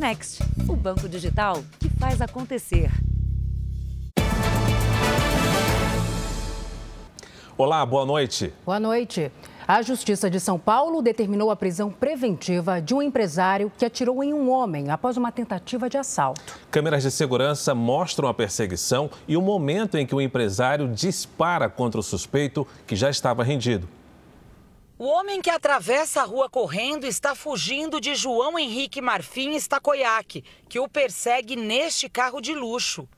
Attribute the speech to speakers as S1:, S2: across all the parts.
S1: Next, o banco digital que faz acontecer.
S2: Olá, boa noite.
S3: Boa noite. A Justiça de São Paulo determinou a prisão preventiva de um empresário que atirou em um homem após uma tentativa de assalto.
S2: Câmeras de segurança mostram a perseguição e o momento em que o empresário dispara contra o suspeito que já estava rendido.
S4: O homem que atravessa a rua correndo está fugindo de João Henrique Marfim Estacoiaque, que o persegue neste carro de luxo.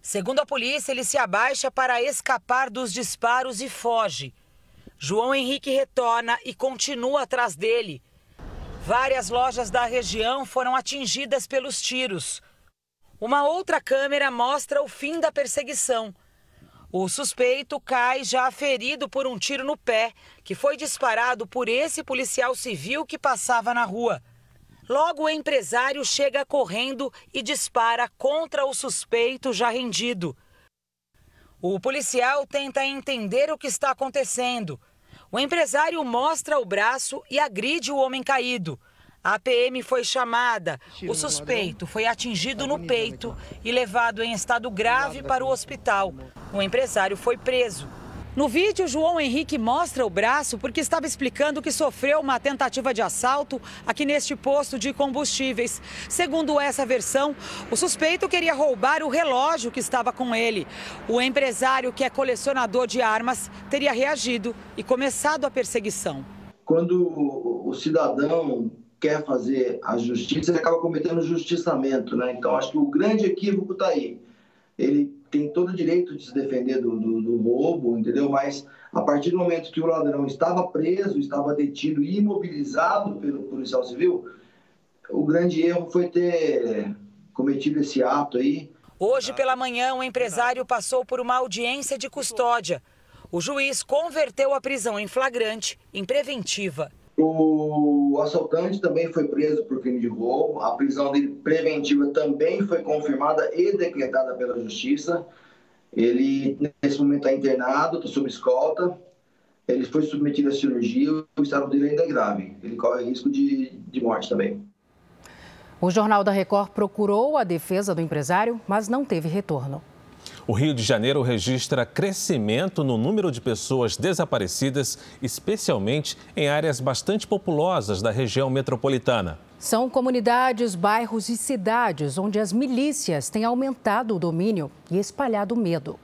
S4: Segundo a polícia, ele se abaixa para escapar dos disparos e foge. João Henrique retorna e continua atrás dele. Várias lojas da região foram atingidas pelos tiros. Uma outra câmera mostra o fim da perseguição. O suspeito cai já ferido por um tiro no pé, que foi disparado por esse policial civil que passava na rua. Logo, o empresário chega correndo e dispara contra o suspeito já rendido. O policial tenta entender o que está acontecendo. O empresário mostra o braço e agride o homem caído. A PM foi chamada. O suspeito foi atingido no peito e levado em estado grave para o hospital. O empresário foi preso. No vídeo, João Henrique mostra o braço porque estava explicando que sofreu uma tentativa de assalto aqui neste posto de combustíveis. Segundo essa versão, o suspeito queria roubar o relógio que estava com ele. O empresário, que é colecionador de armas, teria reagido e começado a perseguição.
S5: Quando o cidadão quer fazer a justiça, ele acaba cometendo justiçamento, né? Então, acho que o grande equívoco está aí. Ele tem todo o direito de se defender do, do, do, roubo, entendeu? Mas a partir do momento que o ladrão estava preso, estava detido e imobilizado pelo policial civil, o grande erro foi ter cometido esse ato aí.
S4: Hoje pela manhã, o empresário passou por uma audiência de custódia. O juiz converteu a prisão em flagrante em preventiva.
S5: O assaltante também foi preso por crime de roubo. A prisão dele preventiva também foi confirmada e decretada pela justiça. Ele, nesse momento, está internado, está sob escolta. Ele foi submetido à cirurgia. O estado dele ainda é grave. Ele corre risco de, de morte também.
S3: O Jornal da Record procurou a defesa do empresário, mas não teve retorno.
S2: O Rio de Janeiro registra crescimento no número de pessoas desaparecidas, especialmente em áreas bastante populosas da região metropolitana.
S3: São comunidades, bairros e cidades onde as milícias têm aumentado o domínio e espalhado o medo.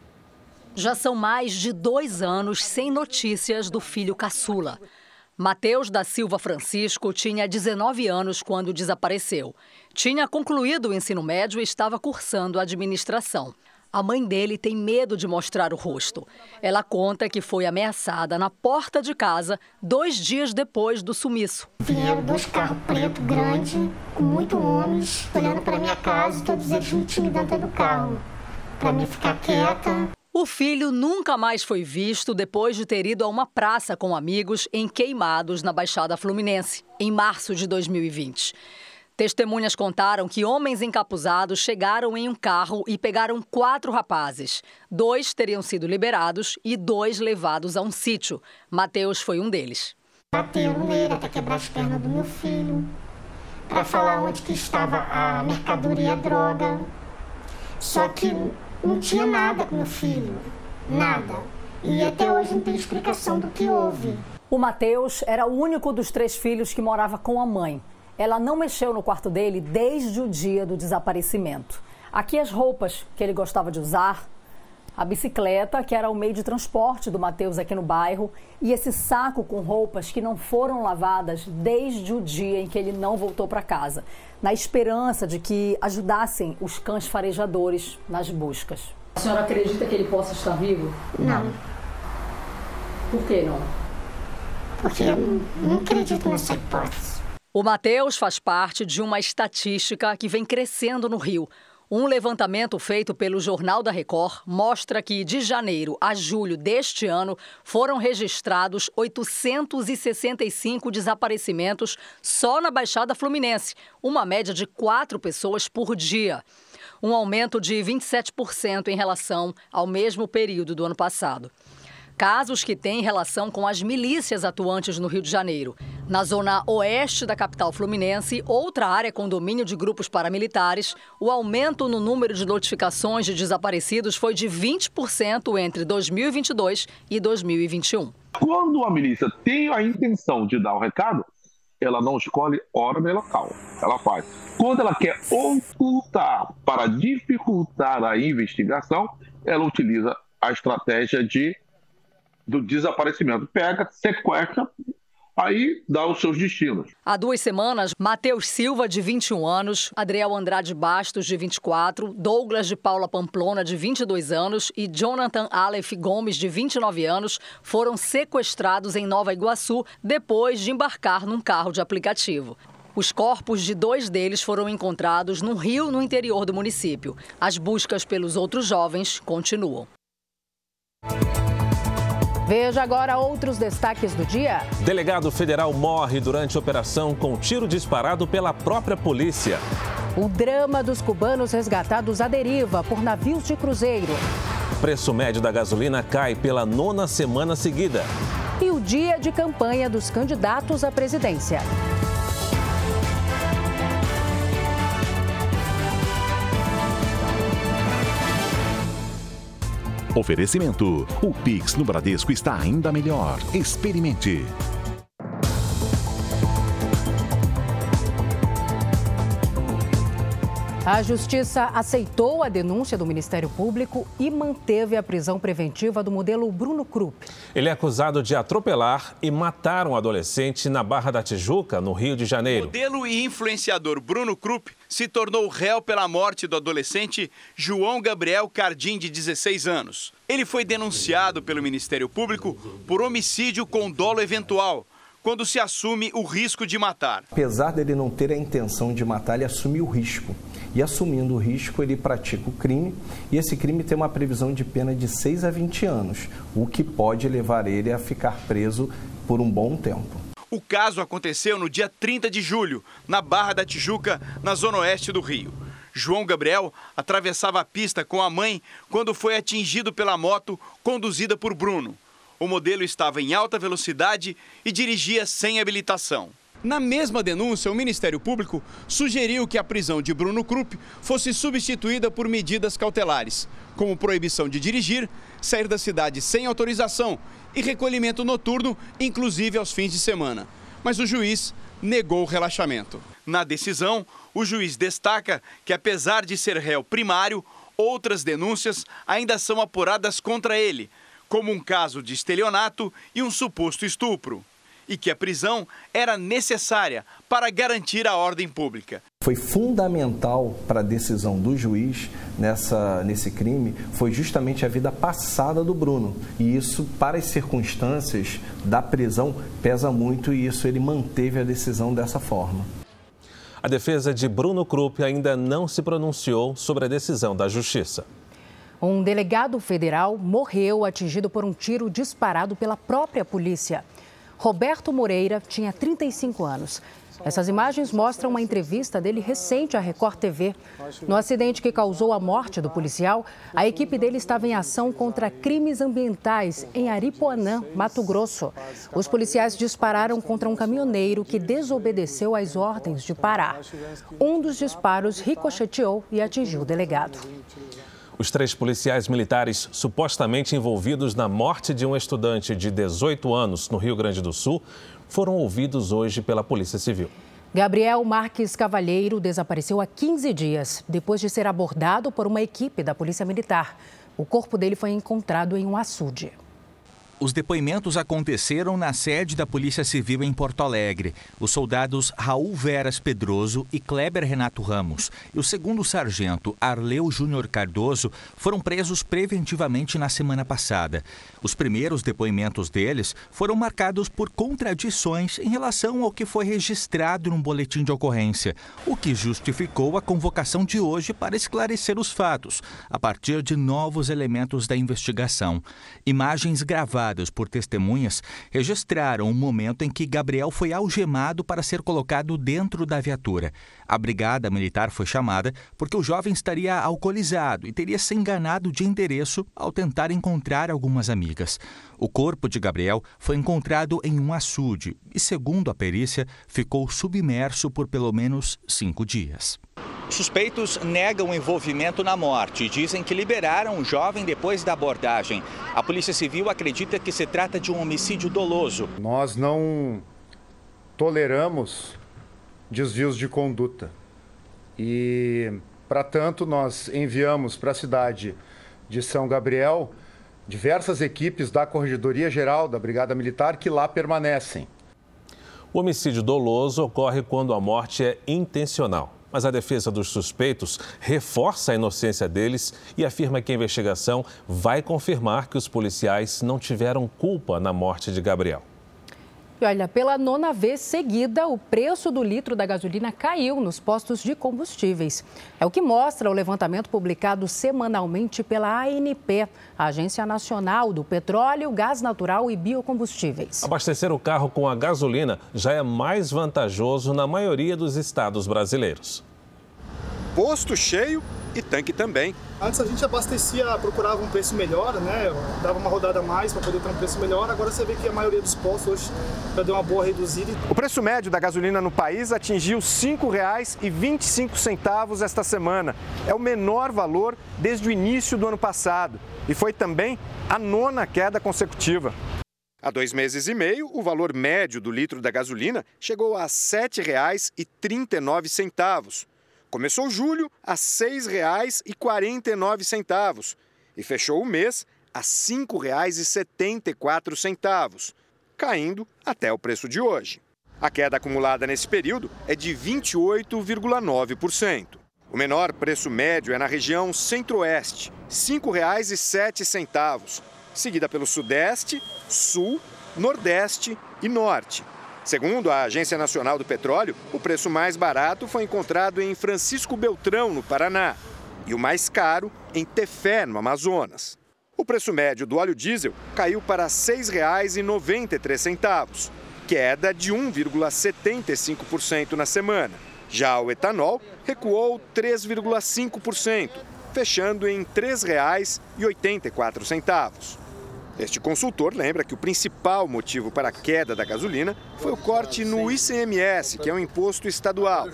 S6: Já são mais de dois anos sem notícias do filho caçula. Mateus da Silva Francisco tinha 19 anos quando desapareceu. Tinha concluído o ensino médio e estava cursando administração. A mãe dele tem medo de mostrar o rosto. Ela conta que foi ameaçada na porta de casa dois dias depois do sumiço.
S7: Vieram dois carros preto grande, com muito homens, olhando para minha casa e todos eles me intimidando do carro, para mim ficar quieta.
S6: O filho nunca mais foi visto depois de ter ido a uma praça com amigos em Queimados, na Baixada Fluminense, em março de 2020. Testemunhas contaram que homens encapuzados chegaram em um carro e pegaram quatro rapazes. Dois teriam sido liberados e dois levados a um sítio. Mateus foi um deles.
S7: Bateram nele até quebrar as pernas do meu filho, para falar onde que estava a mercadoria a droga. Só que não tinha nada com meu filho, nada. E até hoje não tem explicação do que houve.
S6: O Mateus era o único dos três filhos que morava com a mãe. Ela não mexeu no quarto dele desde o dia do desaparecimento. Aqui as roupas que ele gostava de usar, a bicicleta, que era o meio de transporte do Mateus aqui no bairro, e esse saco com roupas que não foram lavadas desde o dia em que ele não voltou para casa, na esperança de que ajudassem os cães farejadores nas buscas. A senhora acredita que ele possa estar vivo?
S7: Não.
S6: Por que não?
S7: Porque eu não acredito nessa hipótese.
S6: O Mateus faz parte de uma estatística que vem crescendo no Rio. Um levantamento feito pelo Jornal da Record mostra que, de janeiro a julho deste ano, foram registrados 865 desaparecimentos só na Baixada Fluminense, uma média de quatro pessoas por dia. Um aumento de 27% em relação ao mesmo período do ano passado. Casos que têm relação com as milícias atuantes no Rio de Janeiro. Na zona oeste da capital fluminense, outra área com domínio de grupos paramilitares, o aumento no número de notificações de desaparecidos foi de 20% entre 2022 e 2021.
S8: Quando a milícia tem a intenção de dar o um recado, ela não escolhe hora nem local. Ela faz. Quando ela quer ocultar para dificultar a investigação, ela utiliza a estratégia de do desaparecimento. Pega, sequestra aí dá os seus destinos.
S6: Há duas semanas, Matheus Silva, de 21 anos, Adriel Andrade Bastos, de 24, Douglas de Paula Pamplona, de 22 anos e Jonathan Aleph Gomes, de 29 anos, foram sequestrados em Nova Iguaçu depois de embarcar num carro de aplicativo. Os corpos de dois deles foram encontrados num rio no interior do município. As buscas pelos outros jovens continuam.
S3: Veja agora outros destaques do dia.
S2: Delegado federal morre durante operação com tiro disparado pela própria polícia.
S3: O drama dos cubanos resgatados à deriva por navios de cruzeiro.
S2: Preço médio da gasolina cai pela nona semana seguida.
S3: E o dia de campanha dos candidatos à presidência.
S9: Oferecimento: o Pix no Bradesco está ainda melhor. Experimente.
S3: A Justiça aceitou a denúncia do Ministério Público e manteve a prisão preventiva do modelo Bruno Krupp.
S2: Ele é acusado de atropelar e matar um adolescente na Barra da Tijuca, no Rio de Janeiro.
S10: O modelo e influenciador Bruno Krupp se tornou réu pela morte do adolescente João Gabriel Cardim, de 16 anos. Ele foi denunciado pelo Ministério Público por homicídio com dolo eventual quando se assume o risco de matar.
S11: Apesar dele não ter a intenção de matar, ele assume o risco. E assumindo o risco, ele pratica o crime, e esse crime tem uma previsão de pena de 6 a 20 anos, o que pode levar ele a ficar preso por um bom tempo.
S10: O caso aconteceu no dia 30 de julho, na Barra da Tijuca, na zona oeste do Rio. João Gabriel atravessava a pista com a mãe quando foi atingido pela moto conduzida por Bruno. O modelo estava em alta velocidade e dirigia sem habilitação. Na mesma denúncia, o Ministério Público sugeriu que a prisão de Bruno Krupp fosse substituída por medidas cautelares, como proibição de dirigir, sair da cidade sem autorização e recolhimento noturno, inclusive aos fins de semana. Mas o juiz negou o relaxamento. Na decisão, o juiz destaca que, apesar de ser réu primário, outras denúncias ainda são apuradas contra ele, como um caso de estelionato e um suposto estupro, e que a prisão era necessária para garantir a ordem pública.
S11: Foi fundamental para a decisão do juiz nessa, nesse crime foi justamente a vida passada do Bruno. E isso, para as circunstâncias da prisão, pesa muito e isso ele manteve a decisão dessa forma.
S2: A defesa de Bruno Krupp ainda não se pronunciou sobre a decisão da Justiça.
S3: Um delegado federal morreu atingido por um tiro disparado pela própria polícia. Roberto Moreira tinha 35 anos. Essas imagens mostram uma entrevista dele recente à Record TV. No acidente que causou a morte do policial, a equipe dele estava em ação contra crimes ambientais em Aripuanã, Mato Grosso. Os policiais dispararam contra um caminhoneiro que desobedeceu às ordens de parar. Um dos disparos ricocheteou e atingiu o delegado.
S2: Os três policiais militares supostamente envolvidos na morte de um estudante de 18 anos no Rio Grande do Sul foram ouvidos hoje pela Polícia Civil.
S3: Gabriel Marques Cavalheiro desapareceu há 15 dias, depois de ser abordado por uma equipe da Polícia Militar. O corpo dele foi encontrado em um açude.
S12: Os depoimentos aconteceram na sede da Polícia Civil em Porto Alegre. Os soldados Raul Veras Pedroso e Kleber Renato Ramos e o segundo sargento Arleu Júnior Cardoso foram presos preventivamente na semana passada. Os primeiros depoimentos deles foram marcados por contradições em relação ao que foi registrado num boletim de ocorrência, o que justificou a convocação de hoje para esclarecer os fatos, a partir de novos elementos da investigação. Imagens gravadas por testemunhas registraram o momento em que Gabriel foi algemado para ser colocado dentro da viatura. A brigada militar foi chamada porque o jovem estaria alcoolizado e teria se enganado de endereço ao tentar encontrar algumas amigas. O corpo de Gabriel foi encontrado em um açude e, segundo a perícia, ficou submerso por pelo menos cinco dias.
S13: Suspeitos negam envolvimento na morte e dizem que liberaram o jovem depois da abordagem. A Polícia Civil acredita que se trata de um homicídio doloso.
S14: Nós não toleramos desvios de conduta. E, para tanto, nós enviamos para a cidade de São Gabriel diversas equipes da Corregedoria Geral da Brigada Militar que lá permanecem.
S2: O homicídio doloso ocorre quando a morte é intencional. Mas a defesa dos suspeitos reforça a inocência deles e afirma que a investigação vai confirmar que os policiais não tiveram culpa na morte de Gabriel.
S3: Olha, pela nona vez seguida, o preço do litro da gasolina caiu nos postos de combustíveis. É o que mostra o levantamento publicado semanalmente pela ANP, a Agência Nacional do Petróleo, Gás Natural e Biocombustíveis.
S2: Abastecer o carro com a gasolina já é mais vantajoso na maioria dos estados brasileiros.
S15: Posto cheio e tanque também.
S16: Antes a gente abastecia, procurava um preço melhor, né? Dava uma rodada a mais para poder ter um preço melhor. Agora você vê que a maioria dos postos hoje já deu uma boa reduzida.
S15: O preço médio da gasolina no país atingiu R$ 5,25 esta semana. É o menor valor desde o início do ano passado e foi também a nona queda consecutiva. Há dois meses e meio, o valor médio do litro da gasolina chegou a R$ 7,39 Começou julho a R$ 6,49 e fechou o mês a R$ 5,74, caindo até o preço de hoje. A queda acumulada nesse período é de 28,9%. O menor preço médio é na região Centro-Oeste, R$ 5,07, seguida pelo Sudeste, Sul, Nordeste e Norte. Segundo a Agência Nacional do Petróleo, o preço mais barato foi encontrado em Francisco Beltrão, no Paraná, e o mais caro em Tefé, no Amazonas. O preço médio do óleo diesel caiu para R$ 6,93, queda de 1,75% na semana. Já o etanol recuou 3,5%, fechando em R$ 3,84. Este consultor lembra que o principal motivo para a queda da gasolina foi o corte no ICMS, que é um imposto estadual.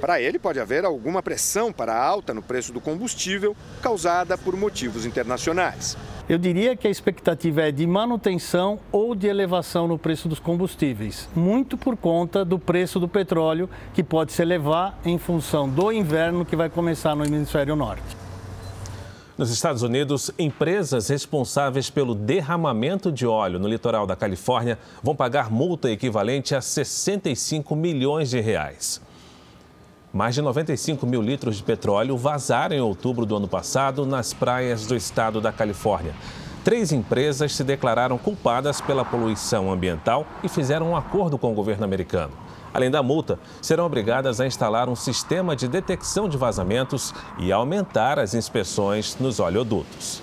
S15: Para ele, pode haver alguma pressão para a alta no preço do combustível causada por motivos internacionais.
S17: Eu diria que a expectativa é de manutenção ou de elevação no preço dos combustíveis, muito por conta do preço do petróleo, que pode se elevar em função do inverno que vai começar no hemisfério norte.
S2: Nos Estados Unidos, empresas responsáveis pelo derramamento de óleo no litoral da Califórnia vão pagar multa equivalente a 65 milhões de reais. Mais de 95 mil litros de petróleo vazaram em outubro do ano passado nas praias do estado da Califórnia. Três empresas se declararam culpadas pela poluição ambiental e fizeram um acordo com o governo americano. Além da multa, serão obrigadas a instalar um sistema de detecção de vazamentos e aumentar as inspeções nos oleodutos.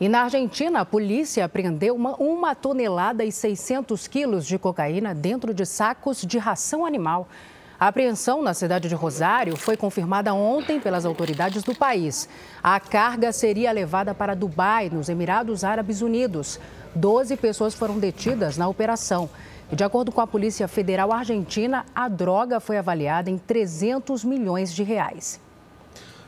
S3: E na Argentina, a polícia apreendeu uma, uma tonelada e 600 quilos de cocaína dentro de sacos de ração animal. A apreensão na cidade de Rosário foi confirmada ontem pelas autoridades do país. A carga seria levada para Dubai, nos Emirados Árabes Unidos. Doze pessoas foram detidas na operação. De acordo com a Polícia Federal Argentina, a droga foi avaliada em 300 milhões de reais.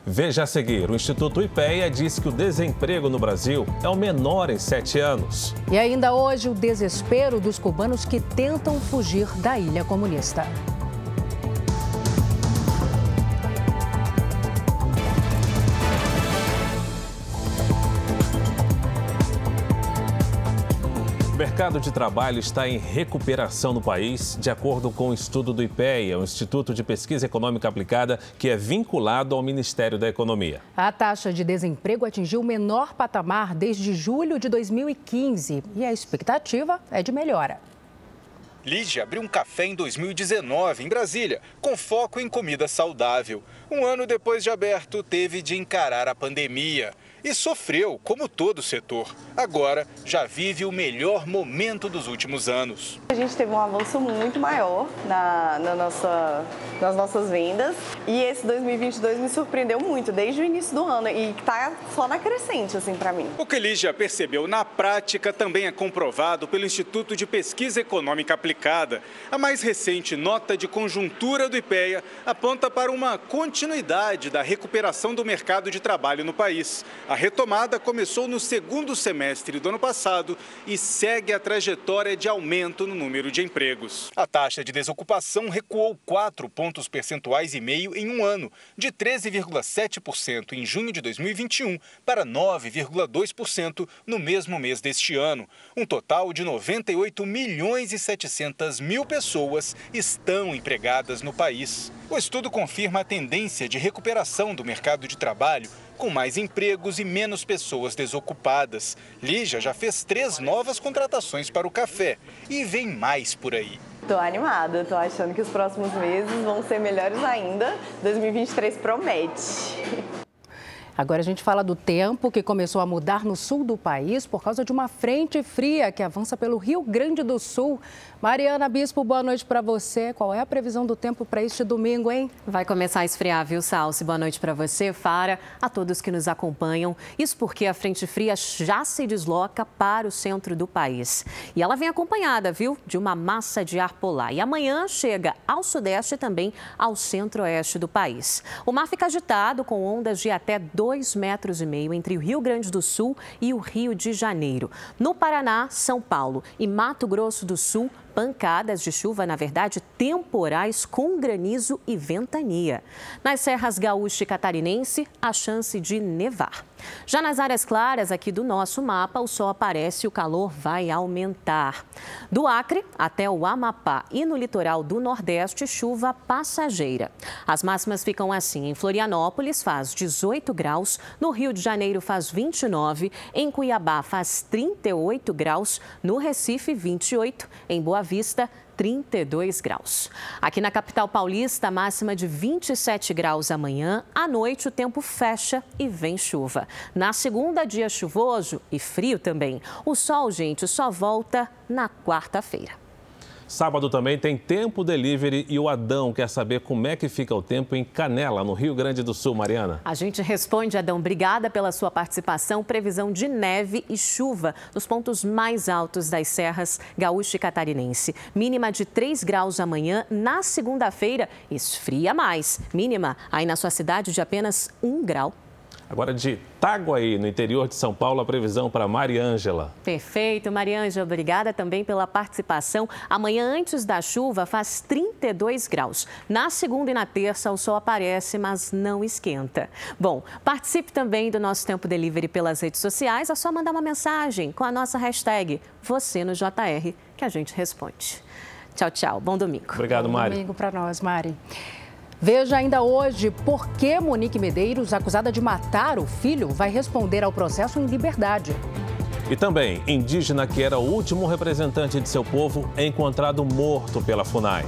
S2: Veja a seguir: o Instituto IPEA diz que o desemprego no Brasil é o menor em sete anos.
S3: E ainda hoje, o desespero dos cubanos que tentam fugir da ilha comunista.
S2: Mercado de trabalho está em recuperação no país, de acordo com o um estudo do IPEA, o Instituto de Pesquisa Econômica Aplicada, que é vinculado ao Ministério da Economia.
S3: A taxa de desemprego atingiu o menor patamar desde julho de 2015 e a expectativa é de melhora.
S18: Lígia abriu um café em 2019 em Brasília, com foco em comida saudável. Um ano depois de aberto, teve de encarar a pandemia. E sofreu, como todo o setor. Agora já vive o melhor momento dos últimos anos.
S19: A gente teve um avanço muito maior na, na nossa, nas nossas vendas e esse 2022 me surpreendeu muito desde o início do ano e está só na crescente assim para mim.
S18: O que Lígia percebeu na prática também é comprovado pelo Instituto de Pesquisa Econômica Aplicada. A mais recente nota de conjuntura do IPEA aponta para uma continuidade da recuperação do mercado de trabalho no país. A retomada começou no segundo semestre do ano passado e segue a trajetória de aumento no número de empregos. A taxa de desocupação recuou 4 pontos percentuais e meio em um ano, de 13,7% em junho de 2021 para 9,2% no mesmo mês deste ano. Um total de 98 milhões e 700 mil pessoas estão empregadas no país. O estudo confirma a tendência de recuperação do mercado de trabalho com mais empregos e menos pessoas desocupadas. Lígia já fez três novas contratações para o café e vem mais por aí.
S19: Tô animada, tô achando que os próximos meses vão ser melhores ainda. 2023 promete.
S3: Agora a gente fala do tempo que começou a mudar no sul do país por causa de uma frente fria que avança pelo Rio Grande do Sul. Mariana Bispo, boa noite para você. Qual é a previsão do tempo para este domingo, hein?
S20: Vai começar a esfriar, viu, Salsi? Boa noite para você, Fara, a todos que nos acompanham. Isso porque a frente fria já se desloca para o centro do país. E ela vem acompanhada, viu, de uma massa de ar polar. E amanhã chega ao sudeste e também ao centro-oeste do país. O mar fica agitado com ondas de até 2 metros e meio entre o Rio Grande do Sul e o Rio de Janeiro. No Paraná, São Paulo e Mato Grosso do Sul, pancadas de chuva, na verdade, temporais com granizo e ventania. Nas serras gaúcha e catarinense, a chance de nevar. Já nas áreas claras aqui do nosso mapa, o sol aparece e o calor vai aumentar. Do Acre até o Amapá e no litoral do Nordeste, chuva passageira. As máximas ficam assim: em Florianópolis faz 18 graus, no Rio de Janeiro faz 29, em Cuiabá faz 38 graus, no Recife 28, em Boa Vista 32 graus. Aqui na capital paulista, máxima de 27 graus amanhã. À noite, o tempo fecha e vem chuva. Na segunda, dia chuvoso e frio também. O sol, gente, só volta na quarta-feira.
S2: Sábado também tem Tempo Delivery e o Adão quer saber como é que fica o tempo em Canela, no Rio Grande do Sul, Mariana.
S20: A gente responde, Adão. Obrigada pela sua participação. Previsão de neve e chuva nos pontos mais altos das serras gaúcha e catarinense. Mínima de 3 graus amanhã. Na segunda-feira, esfria mais. Mínima aí na sua cidade de apenas 1 grau.
S2: Agora de Itaguaí, no interior de São Paulo, a previsão para Mariângela.
S20: Perfeito, Mariângela, obrigada também pela participação. Amanhã, antes da chuva, faz 32 graus. Na segunda e na terça, o sol aparece, mas não esquenta. Bom, participe também do nosso Tempo Delivery pelas redes sociais. É só mandar uma mensagem com a nossa hashtag você no JR, que a gente responde. Tchau, tchau. Bom domingo.
S2: Obrigado, Mari.
S3: Bom domingo para nós, Mari. Veja ainda hoje por que Monique Medeiros, acusada de matar o filho, vai responder ao processo em liberdade.
S2: E também, indígena que era o último representante de seu povo é encontrado morto pela FUNAI.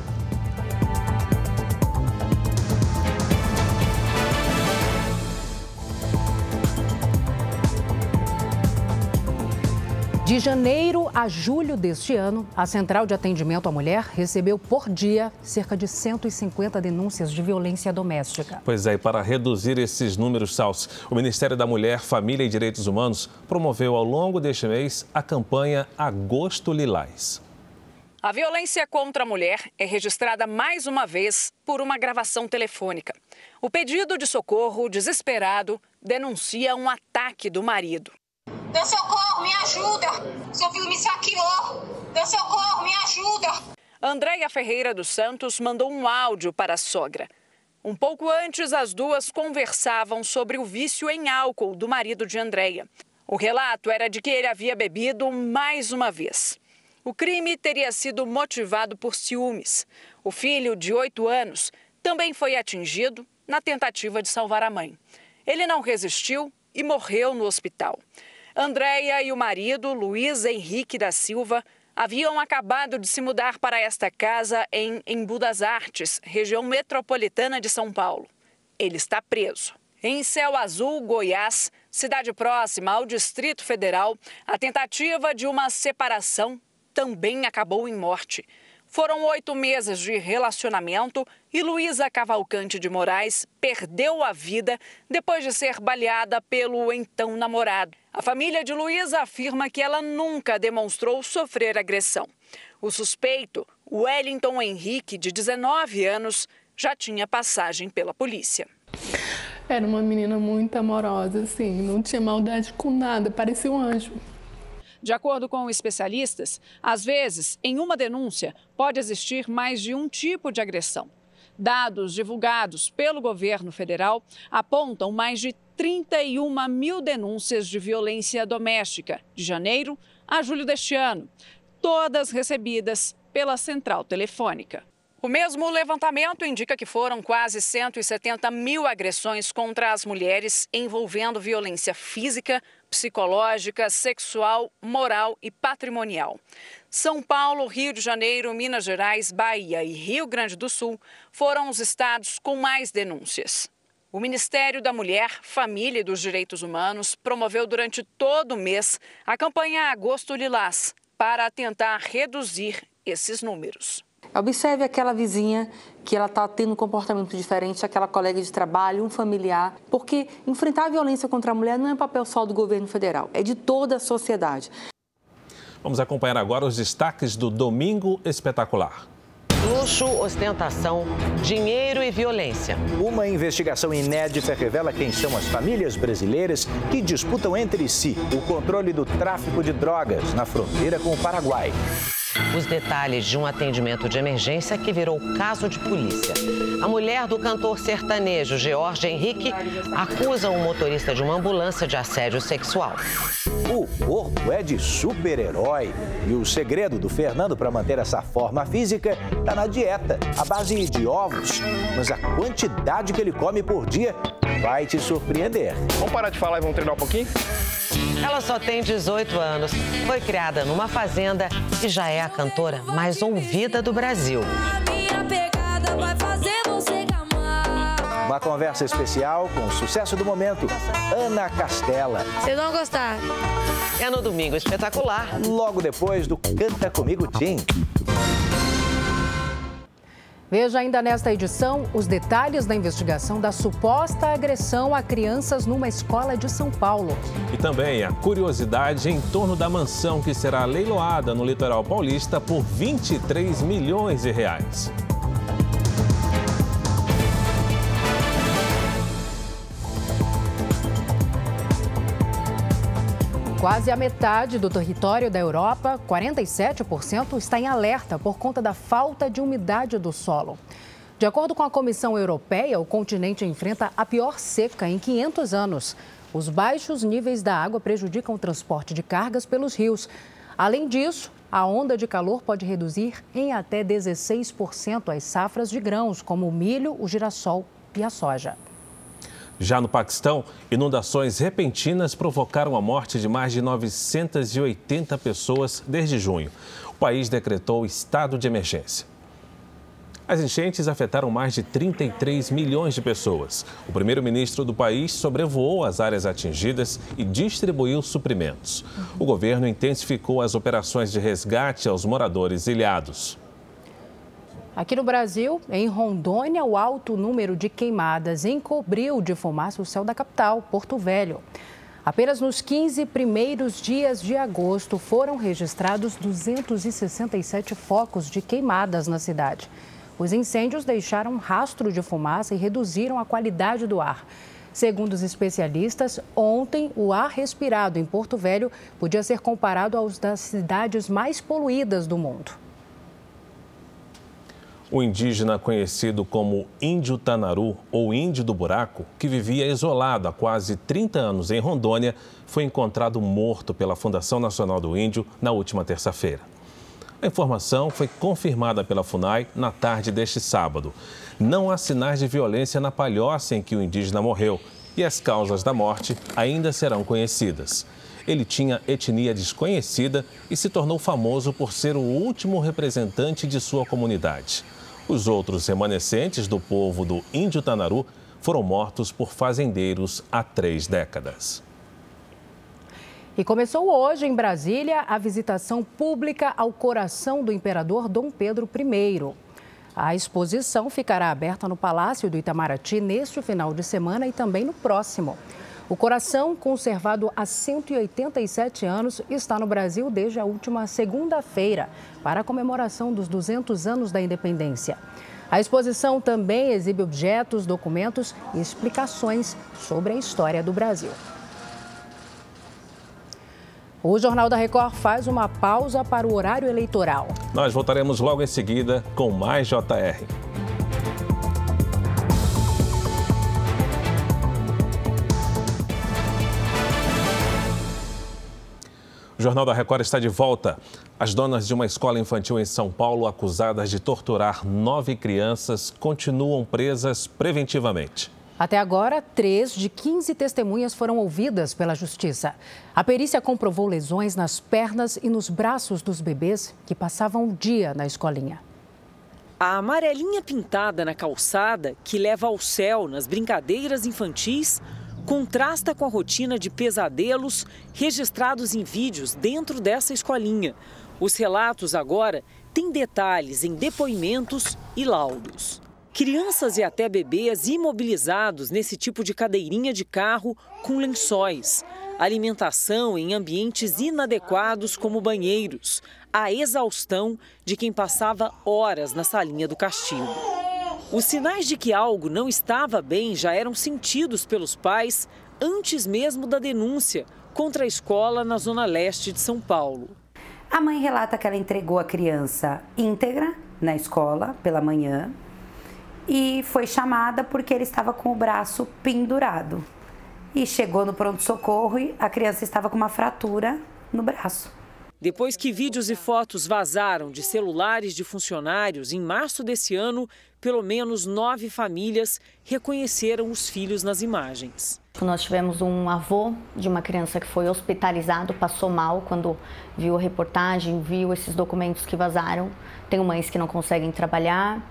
S3: De janeiro a julho deste ano, a Central de Atendimento à Mulher recebeu por dia cerca de 150 denúncias de violência doméstica.
S2: Pois é, e para reduzir esses números, Sals, o Ministério da Mulher, Família e Direitos Humanos promoveu ao longo deste mês a campanha Agosto Lilás.
S21: A violência contra a mulher é registrada mais uma vez por uma gravação telefônica. O pedido de socorro, desesperado, denuncia um ataque do marido.
S22: Dê socorro, me ajuda! Seu filho me saqueou! Dê socorro, me ajuda!
S21: Andréia Ferreira dos Santos mandou um áudio para a sogra. Um pouco antes, as duas conversavam sobre o vício em álcool do marido de Andréia. O relato era de que ele havia bebido mais uma vez. O crime teria sido motivado por ciúmes. O filho, de oito anos, também foi atingido na tentativa de salvar a mãe. Ele não resistiu e morreu no hospital. Andréia e o marido, Luiz Henrique da Silva, haviam acabado de se mudar para esta casa em Embu das Artes, região metropolitana de São Paulo. Ele está preso. Em Céu Azul, Goiás, cidade próxima ao Distrito Federal, a tentativa de uma separação também acabou em morte. Foram oito meses de relacionamento e Luísa Cavalcante de Moraes perdeu a vida depois de ser baleada pelo então namorado. A família de Luísa afirma que ela nunca demonstrou sofrer agressão. O suspeito, Wellington Henrique, de 19 anos, já tinha passagem pela polícia.
S23: Era uma menina muito amorosa, assim, não tinha maldade com nada, parecia um anjo.
S21: De acordo com especialistas, às vezes, em uma denúncia, pode existir mais de um tipo de agressão. Dados divulgados pelo governo federal apontam mais de 31 mil denúncias de violência doméstica de janeiro a julho deste ano, todas recebidas pela central telefônica. O mesmo levantamento indica que foram quase 170 mil agressões contra as mulheres envolvendo violência física, psicológica, sexual, moral e patrimonial. São Paulo, Rio de Janeiro, Minas Gerais, Bahia e Rio Grande do Sul foram os estados com mais denúncias. O Ministério da Mulher, Família e dos Direitos Humanos promoveu durante todo o mês a campanha Agosto Lilás para tentar reduzir esses números.
S24: Observe aquela vizinha que ela está tendo um comportamento diferente, aquela colega de trabalho, um familiar, porque enfrentar a violência contra a mulher não é papel só do governo federal, é de toda a sociedade.
S2: Vamos acompanhar agora os destaques do Domingo Espetacular.
S9: Luxo, ostentação, dinheiro e violência.
S11: Uma investigação inédita revela quem são as famílias brasileiras que disputam entre si o controle do tráfico de drogas na fronteira com o Paraguai.
S9: Os detalhes de um atendimento de emergência que virou caso de polícia. A mulher do cantor sertanejo George Henrique acusa um motorista de uma ambulância de assédio sexual.
S11: O corpo é de super-herói. E o segredo do Fernando para manter essa forma física está na dieta, à base de ovos. Mas a quantidade que ele come por dia vai te surpreender.
S25: Vamos parar de falar e vamos treinar um pouquinho?
S9: Ela só tem 18 anos, foi criada numa fazenda e já é a cantora mais ouvida do Brasil.
S11: Uma conversa especial com o sucesso do momento, Ana Castela.
S26: Se não gostar.
S9: É no Domingo Espetacular.
S11: Logo depois do Canta Comigo Tim.
S3: Veja ainda nesta edição os detalhes da investigação da suposta agressão a crianças numa escola de São Paulo.
S2: E também a curiosidade em torno da mansão que será leiloada no litoral paulista por 23 milhões de reais.
S3: Quase a metade do território da Europa, 47%, está em alerta por conta da falta de umidade do solo. De acordo com a Comissão Europeia, o continente enfrenta a pior seca em 500 anos. Os baixos níveis da água prejudicam o transporte de cargas pelos rios. Além disso, a onda de calor pode reduzir em até 16% as safras de grãos, como o milho, o girassol e a soja.
S2: Já no Paquistão, inundações repentinas provocaram a morte de mais de 980 pessoas desde junho. O país decretou estado de emergência. As enchentes afetaram mais de 33 milhões de pessoas. O primeiro-ministro do país sobrevoou as áreas atingidas e distribuiu suprimentos. O governo intensificou as operações de resgate aos moradores ilhados.
S3: Aqui no Brasil, em Rondônia, o alto número de queimadas encobriu de fumaça o céu da capital, Porto Velho. Apenas nos 15 primeiros dias de agosto foram registrados 267 focos de queimadas na cidade. Os incêndios deixaram rastro de fumaça e reduziram a qualidade do ar. Segundo os especialistas, ontem o ar respirado em Porto Velho podia ser comparado aos das cidades mais poluídas do mundo.
S2: O indígena conhecido como Índio Tanaru ou Índio do Buraco, que vivia isolado há quase 30 anos em Rondônia, foi encontrado morto pela Fundação Nacional do Índio na última terça-feira. A informação foi confirmada pela FUNAI na tarde deste sábado. Não há sinais de violência na palhoça em que o indígena morreu e as causas da morte ainda serão conhecidas. Ele tinha etnia desconhecida e se tornou famoso por ser o último representante de sua comunidade. Os outros remanescentes do povo do Índio Tanaru foram mortos por fazendeiros há três décadas.
S3: E começou hoje em Brasília a visitação pública ao coração do imperador Dom Pedro I. A exposição ficará aberta no Palácio do Itamaraty neste final de semana e também no próximo. O coração, conservado há 187 anos, está no Brasil desde a última segunda-feira, para a comemoração dos 200 anos da independência. A exposição também exibe objetos, documentos e explicações sobre a história do Brasil. O Jornal da Record faz uma pausa para o horário eleitoral.
S2: Nós voltaremos logo em seguida com mais JR. O Jornal da Record está de volta. As donas de uma escola infantil em São Paulo, acusadas de torturar nove crianças, continuam presas preventivamente.
S3: Até agora, três de 15 testemunhas foram ouvidas pela Justiça. A perícia comprovou lesões nas pernas e nos braços dos bebês que passavam o dia na escolinha.
S27: A amarelinha pintada na calçada, que leva ao céu nas brincadeiras infantis, contrasta com a rotina de pesadelos registrados em vídeos dentro dessa escolinha. Os relatos agora têm detalhes em depoimentos e laudos. Crianças e até bebês imobilizados nesse tipo de cadeirinha de carro com lençóis. Alimentação em ambientes inadequados como banheiros. A exaustão de quem passava horas na salinha do castigo. Os sinais de que algo não estava bem já eram sentidos pelos pais antes mesmo da denúncia contra a escola na zona leste de São Paulo.
S28: A mãe relata que ela entregou a criança íntegra na escola pela manhã e foi chamada porque ele estava com o braço pendurado. E chegou no pronto-socorro e a criança estava com uma fratura no braço.
S27: Depois que vídeos e fotos vazaram de celulares de funcionários em março desse ano, pelo menos nove famílias reconheceram os filhos nas imagens.
S29: Nós tivemos um avô de uma criança que foi hospitalizado, passou mal quando viu a reportagem, viu esses documentos que vazaram. Tem mães que não conseguem trabalhar,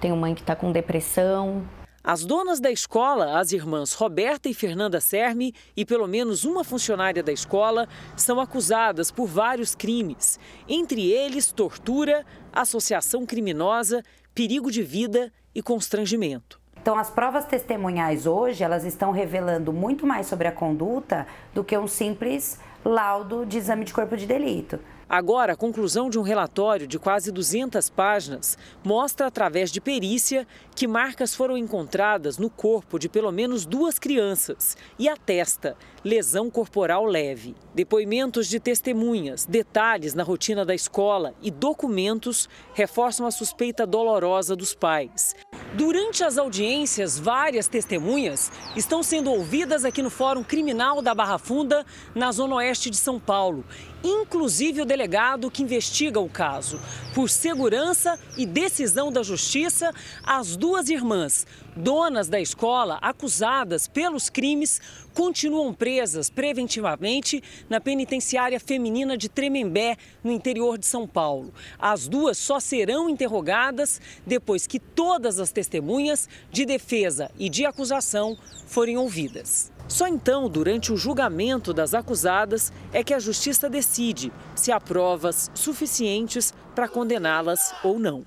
S29: tenho mãe que está com depressão.
S27: As donas da escola, as irmãs Roberta e Fernanda Serme e pelo menos uma funcionária da escola, são acusadas por vários crimes, entre eles tortura, associação criminosa, perigo de vida e constrangimento.
S28: Então, as provas testemunhais hoje, elas estão revelando muito mais sobre a conduta do que um simples laudo de exame de corpo de delito.
S27: Agora, a conclusão de um relatório de quase 200 páginas mostra, através de perícia, que marcas foram encontradas no corpo de pelo menos duas crianças e atesta lesão corporal leve. Depoimentos de testemunhas, detalhes na rotina da escola e documentos reforçam a suspeita dolorosa dos pais. Durante as audiências, várias testemunhas estão sendo ouvidas aqui no Fórum Criminal da Barra Funda, na Zona Oeste de São Paulo, inclusive o delegado que investiga o caso. Por segurança e decisão da Justiça, as duas irmãs, donas da escola, acusadas pelos crimes, continuam presas preventivamente na penitenciária feminina de Tremembé, no interior de São Paulo. As duas só serão interrogadas depois que todas as testemunhas de defesa e de acusação forem ouvidas. Só então, durante o julgamento das acusadas, é que a justiça decide se há provas suficientes para condená-las ou não.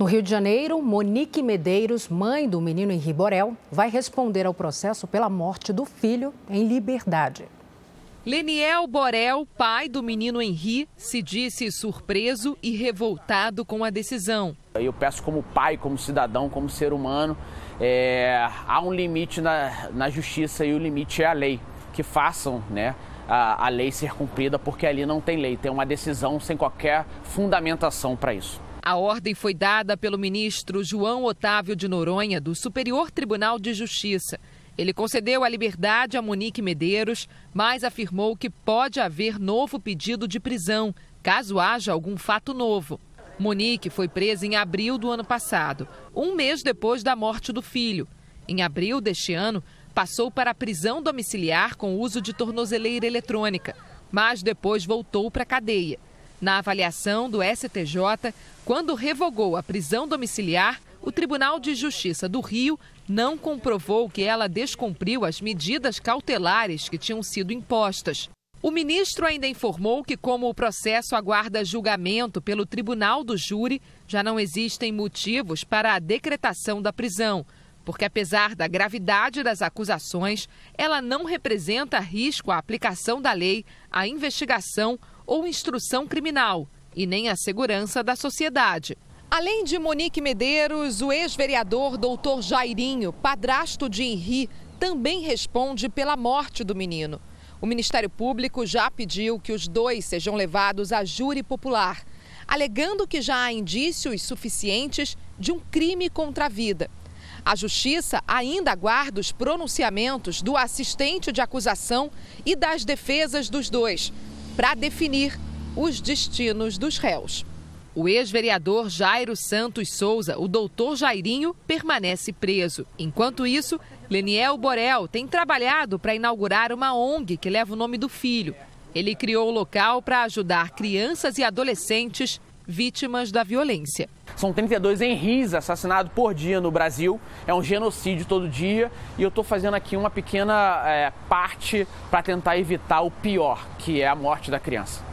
S3: No Rio de Janeiro, Monique Medeiros, mãe do menino Henri Borel, vai responder ao processo pela morte do filho em liberdade.
S30: Leniel Borel, pai do menino Henri, se disse surpreso e revoltado com a decisão.
S31: Eu peço como pai, como cidadão, como ser humano, é, há um limite na, na justiça e o limite é a lei. Que façam né, a, a lei ser cumprida, porque ali não tem lei, tem uma decisão sem qualquer fundamentação para isso.
S30: A ordem foi dada pelo ministro João Otávio de Noronha, do Superior Tribunal de Justiça. Ele concedeu a liberdade a Monique Medeiros, mas afirmou que pode haver novo pedido de prisão, caso haja algum fato novo. Monique foi presa em abril do ano passado, um mês depois da morte do filho. Em abril deste ano, passou para a prisão domiciliar com uso de tornozeleira eletrônica, mas depois voltou para a cadeia. Na avaliação do STJ, quando revogou a prisão domiciliar, o Tribunal de Justiça do Rio não comprovou que ela descumpriu as medidas cautelares que tinham sido impostas. O ministro ainda informou que, como o processo aguarda julgamento pelo Tribunal do Júri, já não existem motivos para a decretação da prisão, porque, apesar da gravidade das acusações, ela não representa risco à aplicação da lei, à investigação ou instrução criminal, e nem à segurança da sociedade. Além de Monique Medeiros, o ex-vereador doutor Jairinho, padrasto de Henri, também responde pela morte do menino. O Ministério Público já pediu que os dois sejam levados a júri popular, alegando que já há indícios suficientes de um crime contra a vida. A Justiça ainda aguarda os pronunciamentos do assistente de acusação e das defesas dos dois, para definir os destinos dos réus. O ex-vereador Jairo Santos Souza, o doutor Jairinho, permanece preso. Enquanto isso, Leniel Borel tem trabalhado para inaugurar uma ONG que leva o nome do filho. Ele criou o local para ajudar crianças e adolescentes vítimas da violência.
S31: São 32 Henris assassinados por dia no Brasil. É um genocídio todo dia. E eu estou fazendo aqui uma pequena é, parte para tentar evitar o pior, que é a morte da criança.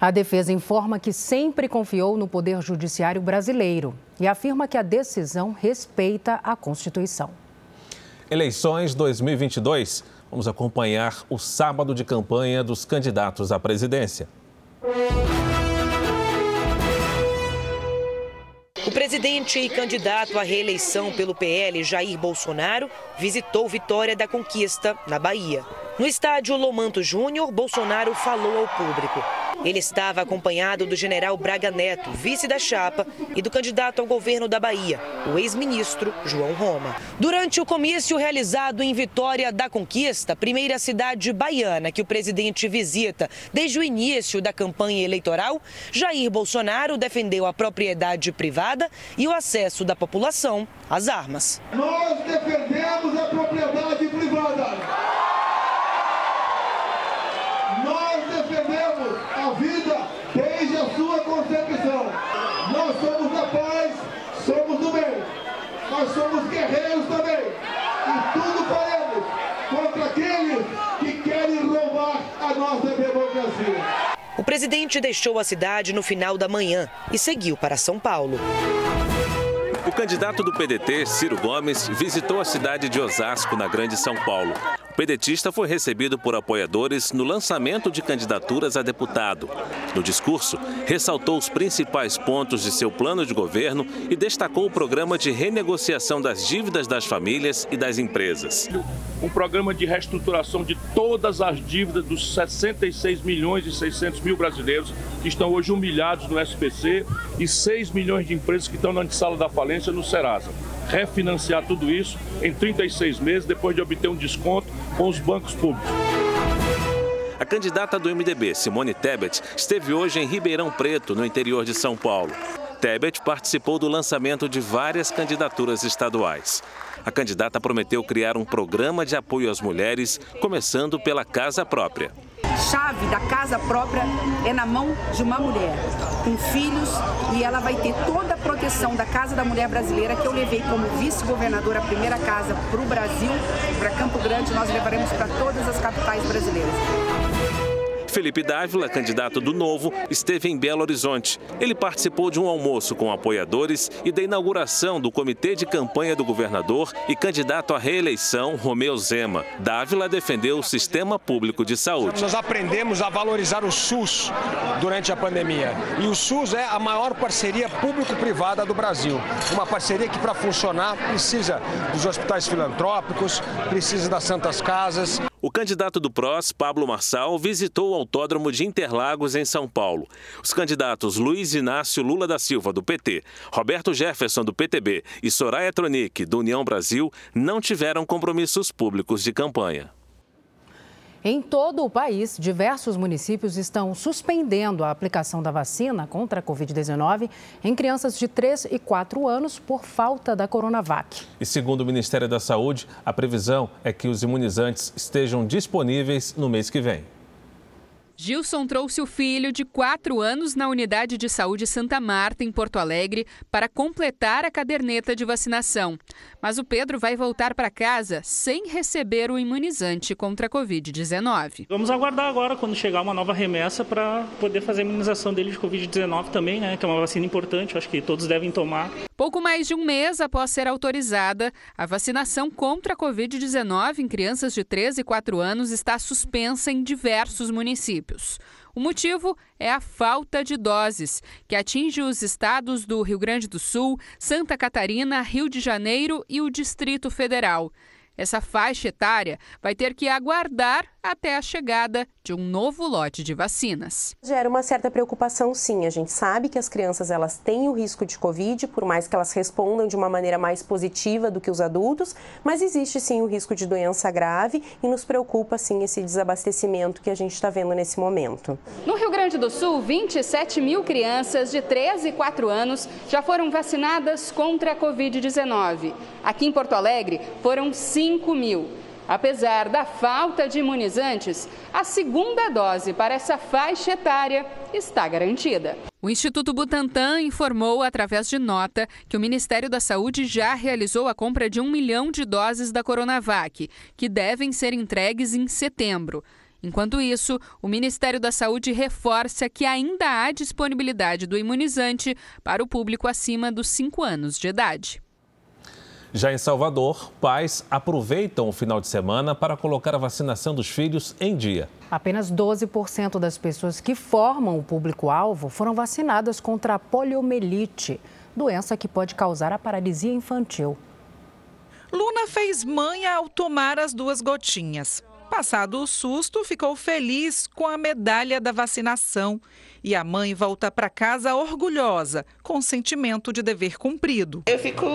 S3: A defesa informa que sempre confiou no Poder Judiciário brasileiro e afirma que a decisão respeita a Constituição.
S2: Eleições 2022. Vamos acompanhar o sábado de campanha dos candidatos à presidência.
S32: Presidente e candidato à reeleição pelo PL, Jair Bolsonaro, visitou Vitória da Conquista, na Bahia. No estádio Lomanto Júnior, Bolsonaro falou ao público. Ele estava acompanhado do general Braga Neto, vice da chapa, e do candidato ao governo da Bahia, o ex-ministro João Roma. Durante o comício realizado em Vitória da Conquista, primeira cidade baiana que o presidente visita desde o início da campanha eleitoral, Jair Bolsonaro defendeu a propriedade privada e o acesso da população às armas.
S16: Nós defendemos a propriedade privada. Nós defendemos a vida desde a sua concepção. Nós somos da paz, somos do bem. Nós somos guerreiros também. E tudo faremos contra aqueles que querem roubar a nossa democracia.
S32: O presidente deixou a cidade no final da manhã e seguiu para São Paulo.
S2: O candidato do PDT, Ciro Gomes, visitou a cidade de Osasco, na Grande São Paulo. O pedetista foi recebido por apoiadores no lançamento de candidaturas a deputado. No discurso, ressaltou os principais pontos de seu plano de governo e destacou o programa de renegociação das dívidas das famílias e das empresas.
S33: Um programa de reestruturação de todas as dívidas dos 66 milhões e 600 mil brasileiros que estão hoje humilhados no SPC e 6 milhões de empresas que estão na sala da falência no Serasa refinanciar tudo isso em 36 meses, depois de obter um desconto com os bancos públicos.
S2: A candidata do MDB, Simone Tebet, esteve hoje em Ribeirão Preto, no interior de São Paulo. Tebet participou do lançamento de várias candidaturas estaduais. A candidata prometeu criar um programa de apoio às mulheres, começando pela casa própria
S34: chave da casa própria é na mão de uma mulher, com filhos, e ela vai ter toda a proteção da Casa da Mulher Brasileira, que eu levei como vice-governadora a primeira casa para o Brasil, para Campo Grande, nós levaremos para todas as capitais brasileiras.
S2: Felipe Dávila, candidato do Novo, esteve em Belo Horizonte. Ele participou de um almoço com apoiadores e da inauguração do comitê de campanha do governador e candidato à reeleição, Romeu Zema. Dávila defendeu o sistema público de saúde.
S35: Nós aprendemos a valorizar o SUS durante a pandemia. E o SUS é a maior parceria público-privada do Brasil. Uma parceria que, para funcionar, precisa dos hospitais filantrópicos, precisa das santas casas.
S2: O candidato do PROS, Pablo Marçal, visitou o Autódromo de Interlagos, em São Paulo. Os candidatos Luiz Inácio Lula da Silva, do PT, Roberto Jefferson, do PTB e Soraya Tronic, do União Brasil, não tiveram compromissos públicos de campanha.
S3: Em todo o país, diversos municípios estão suspendendo a aplicação da vacina contra a Covid-19 em crianças de 3 e 4 anos por falta da Coronavac.
S2: E segundo o Ministério da Saúde, a previsão é que os imunizantes estejam disponíveis no mês que vem.
S30: Gilson trouxe o filho de quatro anos na unidade de saúde Santa Marta, em Porto Alegre, para completar a caderneta de vacinação. Mas o Pedro vai voltar para casa sem receber o imunizante contra a Covid-19.
S36: Vamos aguardar agora quando chegar uma nova remessa para poder fazer a imunização dele de Covid-19 também, né? Que é uma vacina importante, acho que todos devem tomar.
S30: Pouco mais de um mês após ser autorizada, a vacinação contra a Covid-19 em crianças de 13 e 4 anos está suspensa em diversos municípios municípios. O motivo é a falta de doses, que atinge os estados do Rio Grande do Sul, Santa Catarina, Rio de Janeiro e o Distrito Federal. Essa faixa etária vai ter que aguardar até a chegada de um novo lote de vacinas.
S28: Gera uma certa preocupação, sim. A gente sabe que as crianças elas têm o risco de Covid, por mais que elas respondam de uma maneira mais positiva do que os adultos, mas existe sim o risco de doença grave e nos preocupa sim esse desabastecimento que a gente está vendo nesse momento.
S30: No Rio Grande do Sul, 27 mil crianças de 13 e 4 anos já foram vacinadas contra a Covid-19. Aqui em Porto Alegre, foram 5 mil. Apesar da falta de imunizantes, a segunda dose para essa faixa etária está garantida. O Instituto Butantan informou, através de nota, que o Ministério da Saúde já realizou a compra de um milhão de doses da Coronavac, que devem ser entregues em setembro. Enquanto isso, o Ministério da Saúde reforça que ainda há disponibilidade do imunizante para o público acima dos 5 anos de idade.
S2: Já em Salvador, pais aproveitam o final de semana para colocar a vacinação dos filhos em dia.
S3: Apenas 12% das pessoas que formam o público-alvo foram vacinadas contra a poliomielite, doença que pode causar a paralisia infantil.
S37: Luna fez manha ao tomar as duas gotinhas. Passado o susto, ficou feliz com a medalha da vacinação e a mãe volta para casa orgulhosa, com sentimento de dever cumprido.
S38: Eu fico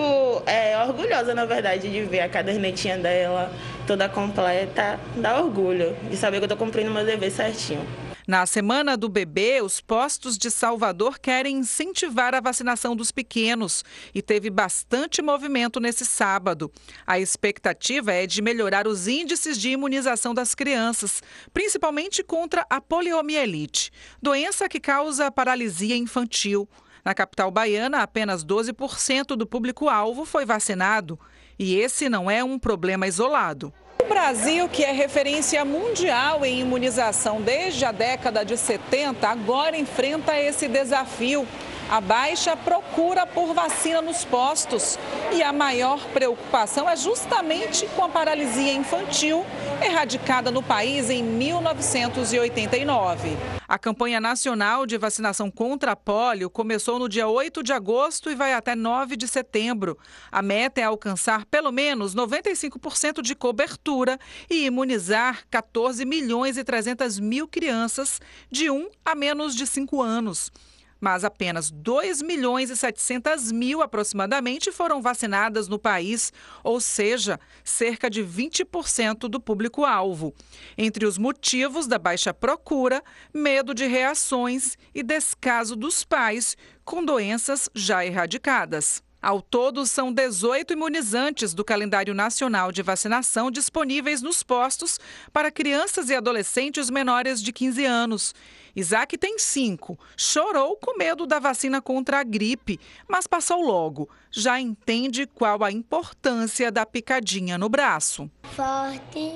S38: é, orgulhosa, na verdade, de ver a cadernetinha dela toda completa. Dá orgulho de saber que eu estou cumprindo meu dever certinho.
S37: Na semana do bebê, os postos de Salvador querem incentivar a vacinação dos pequenos e teve bastante movimento nesse sábado. A expectativa é de melhorar os índices de imunização das crianças, principalmente contra a poliomielite, doença que causa paralisia infantil. Na capital baiana, apenas 12% do público-alvo foi vacinado. E esse não é um problema isolado. O Brasil, que é referência mundial em imunização desde a década de 70, agora enfrenta esse desafio. A baixa procura por vacina nos postos e a maior preocupação é justamente com a paralisia infantil, erradicada no país em 1989. A campanha nacional de vacinação contra a polio começou no dia 8 de agosto e vai até 9 de setembro. A meta é alcançar pelo menos 95% de cobertura e imunizar 14 milhões e 300 mil crianças de 1 a menos de 5 anos mas apenas 2 milhões e 700 mil aproximadamente foram vacinadas no país, ou seja, cerca de 20% do público-alvo. Entre os motivos da baixa procura, medo de reações e descaso dos pais com doenças já erradicadas. Ao todo, são 18 imunizantes do calendário nacional de vacinação disponíveis nos postos para crianças e adolescentes menores de 15 anos. Isaac tem cinco. Chorou com medo da vacina contra a gripe, mas passou logo. Já entende qual a importância da picadinha no braço.
S26: Forte,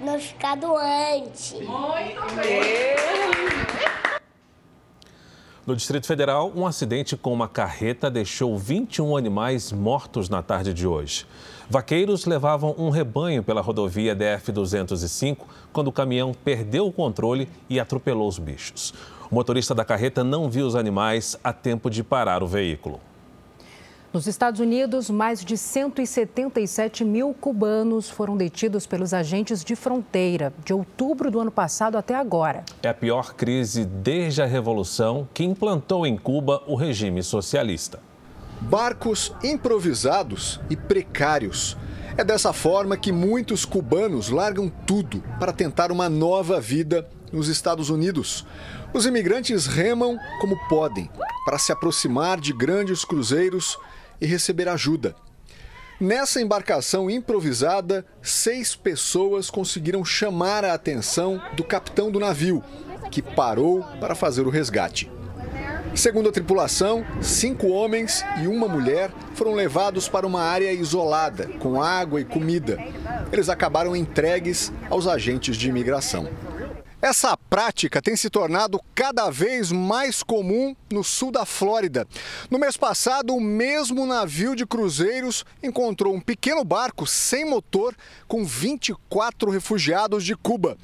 S26: não ficar doente.
S2: Muito bem. No Distrito Federal, um acidente com uma carreta deixou 21 animais mortos na tarde de hoje. Vaqueiros levavam um rebanho pela rodovia DF-205 quando o caminhão perdeu o controle e atropelou os bichos. O motorista da carreta não viu os animais a tempo de parar o veículo.
S3: Nos Estados Unidos, mais de 177 mil cubanos foram detidos pelos agentes de fronteira de outubro do ano passado até agora.
S2: É a pior crise desde a Revolução que implantou em Cuba o regime socialista.
S15: Barcos improvisados e precários. É dessa forma que muitos cubanos largam tudo para tentar uma nova vida nos Estados Unidos. Os imigrantes remam como podem para se aproximar de grandes cruzeiros e receber ajuda. Nessa embarcação improvisada, seis pessoas conseguiram chamar a atenção do capitão do navio, que parou para fazer o resgate. Segundo a tripulação, cinco homens e uma mulher foram levados para uma área isolada, com água e comida. Eles acabaram entregues aos agentes de imigração. Essa prática tem se tornado cada vez mais comum no sul da Flórida. No mês passado, o mesmo navio de cruzeiros encontrou um pequeno barco sem motor com 24 refugiados de Cuba.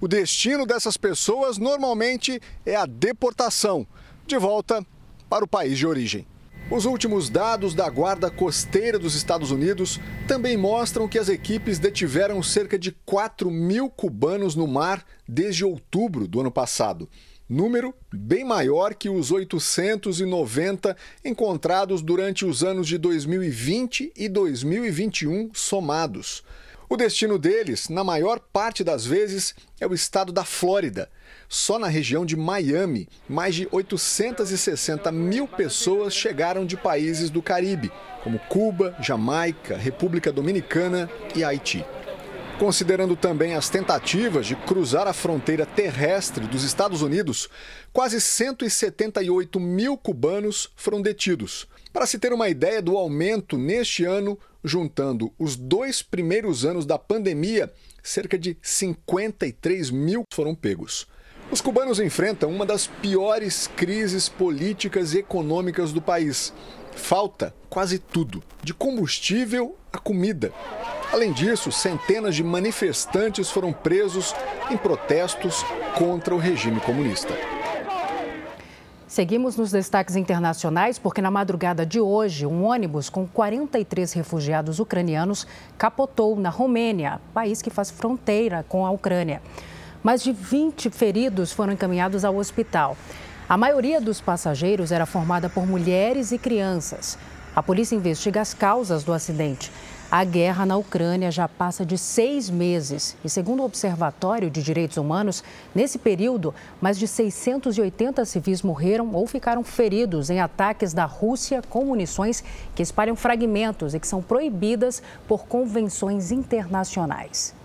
S15: O destino dessas pessoas normalmente é a deportação, de volta para o país de origem. Os últimos dados da Guarda Costeira dos Estados Unidos também mostram que as equipes detiveram cerca de 4 mil cubanos no mar desde outubro do ano passado. Número bem maior que os 890 encontrados durante os anos de 2020 e 2021 somados. O destino deles, na maior parte das vezes, é o estado da Flórida só na região de Miami, mais de 860 mil pessoas chegaram de países do Caribe, como Cuba, Jamaica, República Dominicana e Haiti. Considerando também as tentativas de cruzar a fronteira terrestre dos Estados Unidos, quase 178 mil cubanos foram detidos. Para se ter uma ideia do aumento neste ano, juntando os dois primeiros anos da pandemia, cerca de 53 mil foram pegos. Os cubanos enfrentam uma das piores crises políticas e econômicas do país. Falta quase tudo, de combustível a comida. Além disso, centenas de manifestantes foram presos em protestos contra o regime comunista.
S3: Seguimos nos destaques internacionais porque na madrugada de hoje, um ônibus com 43 refugiados ucranianos capotou na Romênia, país que faz fronteira com a Ucrânia. Mais de 20 feridos foram encaminhados ao hospital. A maioria dos passageiros era formada por mulheres e crianças. A polícia investiga as causas do acidente. A guerra na Ucrânia já passa de seis meses e, segundo o Observatório de Direitos Humanos, nesse período, mais de 680 civis morreram ou ficaram feridos em ataques da Rússia com munições que espalham fragmentos e que são proibidas por convenções internacionais.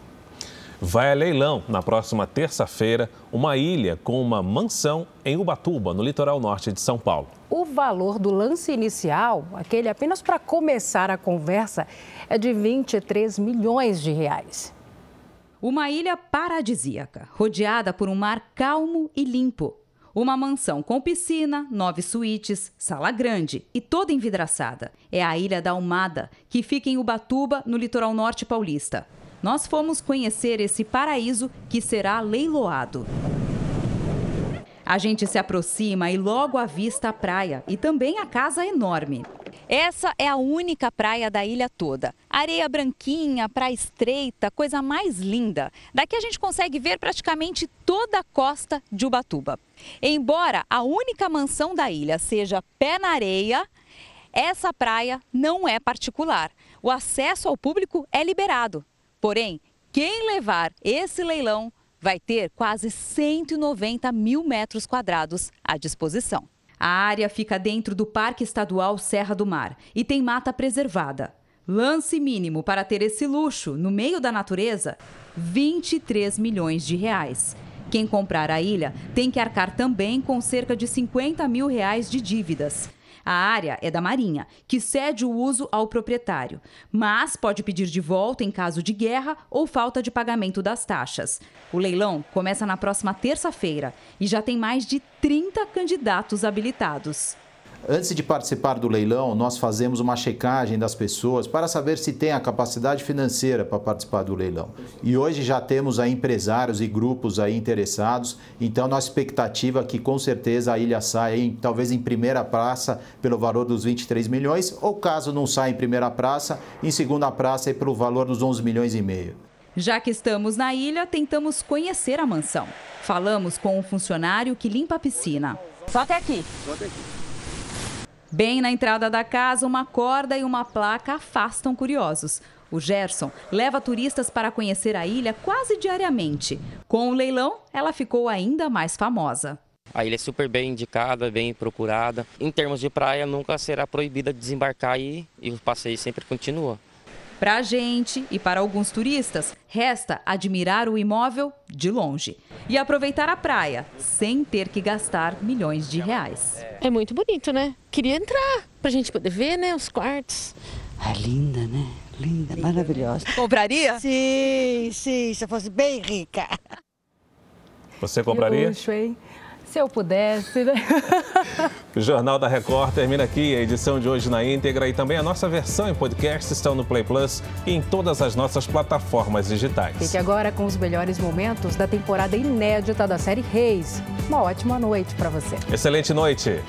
S2: Vai a leilão na próxima terça-feira uma ilha com uma mansão em Ubatuba, no litoral norte de São Paulo.
S3: O valor do lance inicial, aquele apenas para começar a conversa, é de 23 milhões de reais.
S39: Uma ilha paradisíaca, rodeada por um mar calmo e limpo. Uma mansão com piscina, nove suítes, sala grande e toda envidraçada. É a Ilha da Almada, que fica em Ubatuba, no litoral norte paulista nós fomos conhecer esse paraíso que será leiloado. A gente se aproxima e logo avista a praia e também a casa enorme. Essa é a única praia da ilha toda. Areia branquinha, praia estreita, coisa mais linda. Daqui a gente consegue ver praticamente toda a costa de Ubatuba. Embora a única mansão da ilha seja pé na areia, essa praia não é particular. O acesso ao público é liberado. Porém, quem levar esse leilão vai ter quase 190 mil metros quadrados à disposição. A área fica dentro do Parque Estadual Serra do Mar e tem mata preservada. Lance mínimo para ter esse luxo no meio da natureza: 23 milhões de reais. Quem comprar a ilha tem que arcar também com cerca de 50 mil reais de dívidas. A área é da Marinha, que cede o uso ao proprietário, mas pode pedir de volta em caso de guerra ou falta de pagamento das taxas. O leilão começa na próxima terça-feira e já tem mais de 30 candidatos habilitados.
S40: Antes de participar do leilão, nós fazemos uma checagem das pessoas para saber se tem a capacidade financeira para participar do leilão. E hoje já temos aí empresários e grupos aí interessados, então nossa expectativa é que com certeza a ilha saia em, talvez em primeira praça pelo valor dos 23 milhões, ou caso não saia em primeira praça, em segunda praça pelo valor dos 11 milhões e meio.
S39: Já que estamos na ilha, tentamos conhecer a mansão. Falamos com um funcionário que limpa a piscina. Só até aqui. Só até aqui. Bem na entrada da casa, uma corda e uma placa afastam curiosos. O Gerson leva turistas para conhecer a ilha quase diariamente. Com o leilão, ela ficou ainda mais famosa.
S41: A ilha é super bem indicada, bem procurada. Em termos de praia, nunca será proibida desembarcar e, e o passeio sempre continua.
S39: Para a gente e para alguns turistas, resta admirar o imóvel de longe e aproveitar a praia sem ter que gastar milhões de reais.
S42: É muito bonito, né? Queria entrar para a gente poder ver, né, os quartos.
S43: É linda, né? Linda, maravilhosa.
S42: Compraria?
S43: Sim, sim, se eu fosse bem rica.
S2: Você compraria?
S3: luxo, hein? Se eu pudesse, né?
S2: O Jornal da Record termina aqui. A edição de hoje na íntegra e também a nossa versão em podcast estão no Play Plus e em todas as nossas plataformas digitais.
S3: Fique agora com os melhores momentos da temporada inédita da série Reis. Uma ótima noite para você.
S2: Excelente noite.